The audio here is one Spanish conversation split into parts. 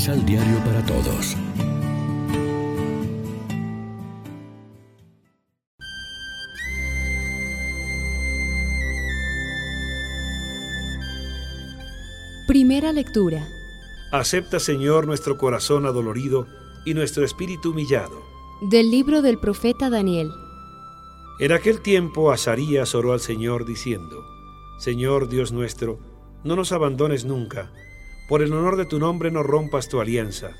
Misal Diario para Todos. Primera lectura. Acepta, Señor, nuestro corazón adolorido y nuestro espíritu humillado. Del libro del profeta Daniel. En aquel tiempo Azarías oró al Señor diciendo, Señor Dios nuestro, no nos abandones nunca, por el honor de tu nombre no rompas tu alianza,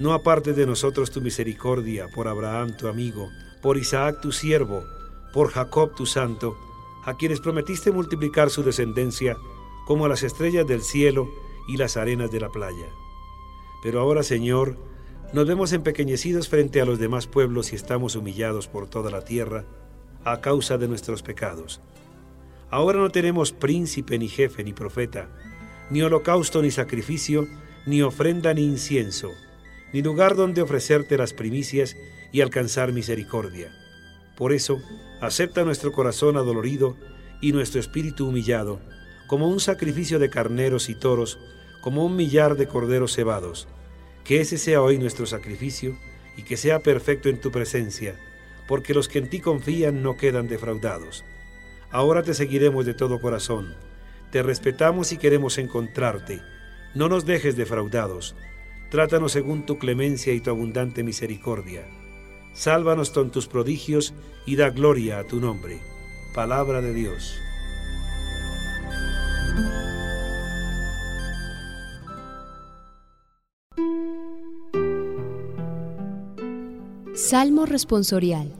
no apartes de nosotros tu misericordia por Abraham tu amigo, por Isaac tu siervo, por Jacob tu santo, a quienes prometiste multiplicar su descendencia como las estrellas del cielo y las arenas de la playa. Pero ahora, Señor, nos vemos empequeñecidos frente a los demás pueblos y estamos humillados por toda la tierra a causa de nuestros pecados. Ahora no tenemos príncipe, ni jefe, ni profeta, ni holocausto, ni sacrificio, ni ofrenda, ni incienso, ni lugar donde ofrecerte las primicias y alcanzar misericordia. Por eso, acepta nuestro corazón adolorido y nuestro espíritu humillado, como un sacrificio de carneros y toros, como un millar de corderos cebados. Que ese sea hoy nuestro sacrificio y que sea perfecto en tu presencia, porque los que en ti confían no quedan defraudados. Ahora te seguiremos de todo corazón. Te respetamos y queremos encontrarte. No nos dejes defraudados. Trátanos según tu clemencia y tu abundante misericordia. Sálvanos con tus prodigios y da gloria a tu nombre. Palabra de Dios. Salmo responsorial.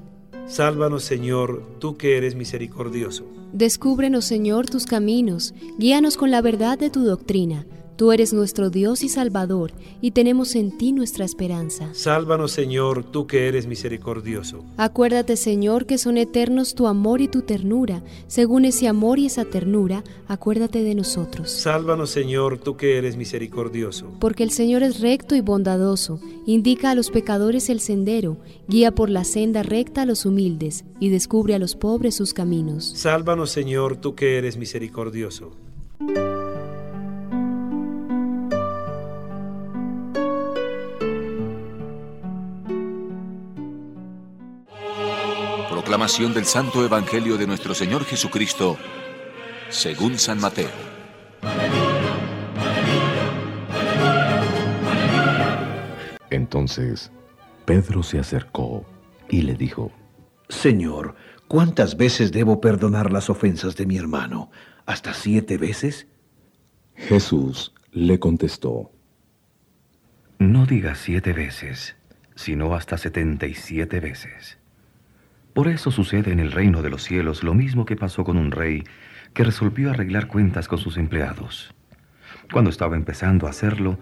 Sálvanos, Señor, tú que eres misericordioso. Descúbrenos, Señor, tus caminos, guíanos con la verdad de tu doctrina Tú eres nuestro Dios y Salvador, y tenemos en ti nuestra esperanza. Sálvanos, Señor, tú que eres misericordioso. Acuérdate, Señor, que son eternos tu amor y tu ternura. Según ese amor y esa ternura, acuérdate de nosotros. Sálvanos, Señor, tú que eres misericordioso. Porque el Señor es recto y bondadoso, indica a los pecadores el sendero, guía por la senda recta a los humildes, y descubre a los pobres sus caminos. Sálvanos, Señor, tú que eres misericordioso. Proclamación del Santo Evangelio de nuestro Señor Jesucristo, según San Mateo. Entonces Pedro se acercó y le dijo, Señor, ¿cuántas veces debo perdonar las ofensas de mi hermano? ¿Hasta siete veces? Jesús le contestó, No digas siete veces, sino hasta setenta y siete veces. Por eso sucede en el reino de los cielos lo mismo que pasó con un rey que resolvió arreglar cuentas con sus empleados. Cuando estaba empezando a hacerlo,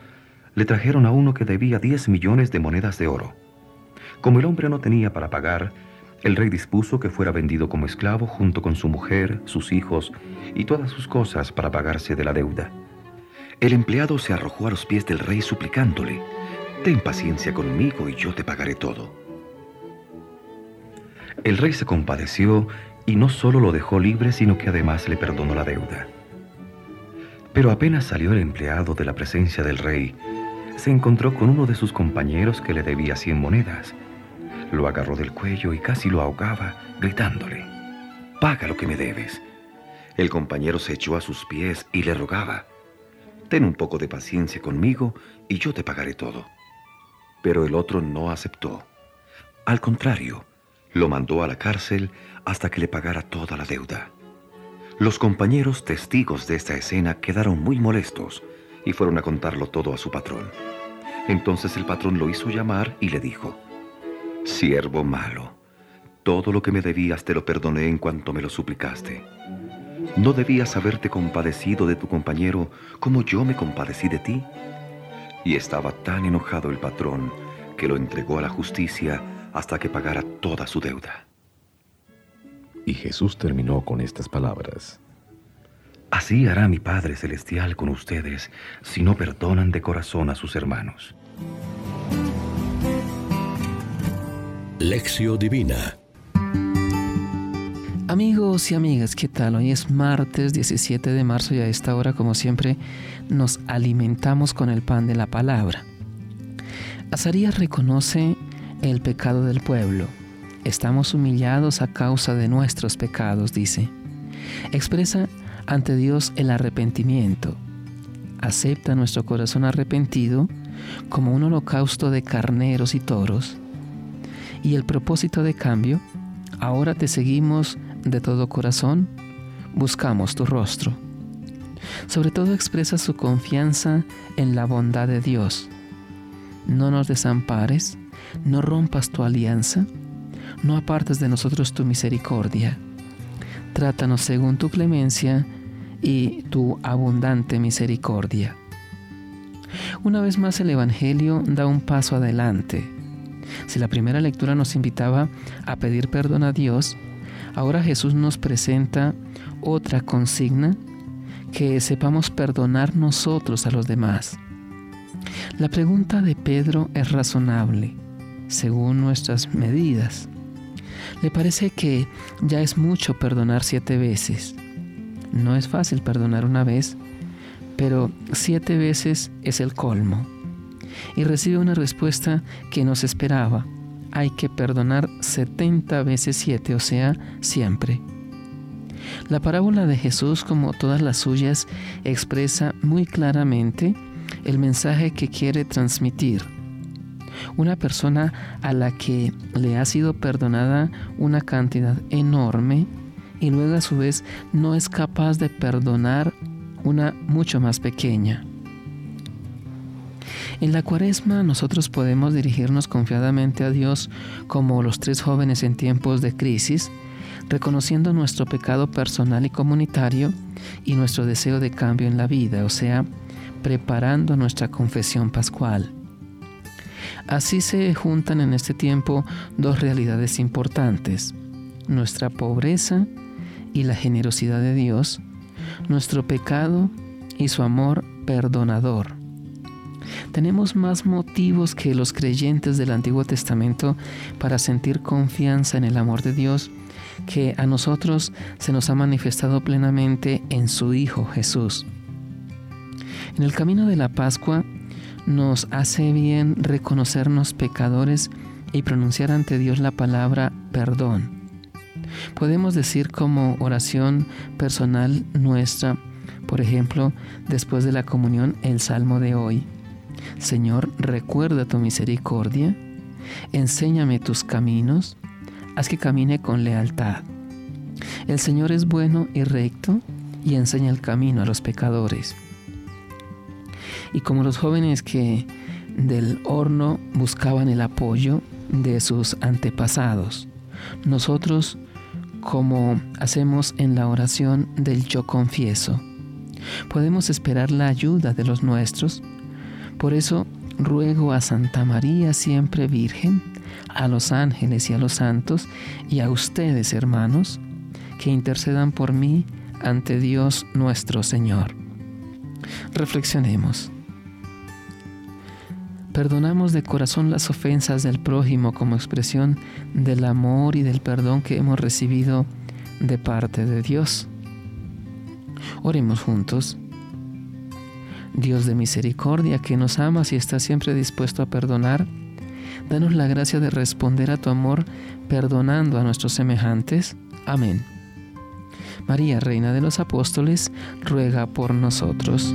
le trajeron a uno que debía 10 millones de monedas de oro. Como el hombre no tenía para pagar, el rey dispuso que fuera vendido como esclavo junto con su mujer, sus hijos y todas sus cosas para pagarse de la deuda. El empleado se arrojó a los pies del rey suplicándole, Ten paciencia conmigo y yo te pagaré todo. El rey se compadeció y no solo lo dejó libre, sino que además le perdonó la deuda. Pero apenas salió el empleado de la presencia del rey, se encontró con uno de sus compañeros que le debía cien monedas. Lo agarró del cuello y casi lo ahogaba, gritándole, Paga lo que me debes. El compañero se echó a sus pies y le rogaba, Ten un poco de paciencia conmigo y yo te pagaré todo. Pero el otro no aceptó. Al contrario, lo mandó a la cárcel hasta que le pagara toda la deuda. Los compañeros testigos de esta escena quedaron muy molestos y fueron a contarlo todo a su patrón. Entonces el patrón lo hizo llamar y le dijo, Siervo malo, todo lo que me debías te lo perdoné en cuanto me lo suplicaste. ¿No debías haberte compadecido de tu compañero como yo me compadecí de ti? Y estaba tan enojado el patrón que lo entregó a la justicia hasta que pagara toda su deuda. Y Jesús terminó con estas palabras. Así hará mi Padre Celestial con ustedes si no perdonan de corazón a sus hermanos. Lección Divina Amigos y amigas, ¿qué tal? Hoy es martes 17 de marzo y a esta hora, como siempre, nos alimentamos con el pan de la palabra. Azarías reconoce el pecado del pueblo. Estamos humillados a causa de nuestros pecados, dice. Expresa ante Dios el arrepentimiento. Acepta nuestro corazón arrepentido como un holocausto de carneros y toros. Y el propósito de cambio, ahora te seguimos de todo corazón, buscamos tu rostro. Sobre todo expresa su confianza en la bondad de Dios. No nos desampares, no rompas tu alianza, no apartes de nosotros tu misericordia. Trátanos según tu clemencia y tu abundante misericordia. Una vez más el Evangelio da un paso adelante. Si la primera lectura nos invitaba a pedir perdón a Dios, ahora Jesús nos presenta otra consigna que sepamos perdonar nosotros a los demás. La pregunta de Pedro es razonable, según nuestras medidas. Le parece que ya es mucho perdonar siete veces. No es fácil perdonar una vez, pero siete veces es el colmo. Y recibe una respuesta que nos esperaba. Hay que perdonar 70 veces siete, o sea, siempre. La parábola de Jesús, como todas las suyas, expresa muy claramente el mensaje que quiere transmitir. Una persona a la que le ha sido perdonada una cantidad enorme y luego a su vez no es capaz de perdonar una mucho más pequeña. En la cuaresma nosotros podemos dirigirnos confiadamente a Dios como los tres jóvenes en tiempos de crisis, reconociendo nuestro pecado personal y comunitario y nuestro deseo de cambio en la vida, o sea, preparando nuestra confesión pascual. Así se juntan en este tiempo dos realidades importantes, nuestra pobreza y la generosidad de Dios, nuestro pecado y su amor perdonador. Tenemos más motivos que los creyentes del Antiguo Testamento para sentir confianza en el amor de Dios que a nosotros se nos ha manifestado plenamente en su Hijo Jesús. En el camino de la Pascua nos hace bien reconocernos pecadores y pronunciar ante Dios la palabra perdón. Podemos decir como oración personal nuestra, por ejemplo, después de la comunión, el salmo de hoy. Señor, recuerda tu misericordia, enséñame tus caminos, haz que camine con lealtad. El Señor es bueno y recto y enseña el camino a los pecadores. Y como los jóvenes que del horno buscaban el apoyo de sus antepasados, nosotros como hacemos en la oración del yo confieso, podemos esperar la ayuda de los nuestros. Por eso ruego a Santa María siempre Virgen, a los ángeles y a los santos, y a ustedes, hermanos, que intercedan por mí ante Dios nuestro Señor. Reflexionemos. Perdonamos de corazón las ofensas del prójimo como expresión del amor y del perdón que hemos recibido de parte de Dios. Oremos juntos. Dios de misericordia, que nos amas y estás siempre dispuesto a perdonar, danos la gracia de responder a tu amor perdonando a nuestros semejantes. Amén. María, Reina de los Apóstoles, ruega por nosotros.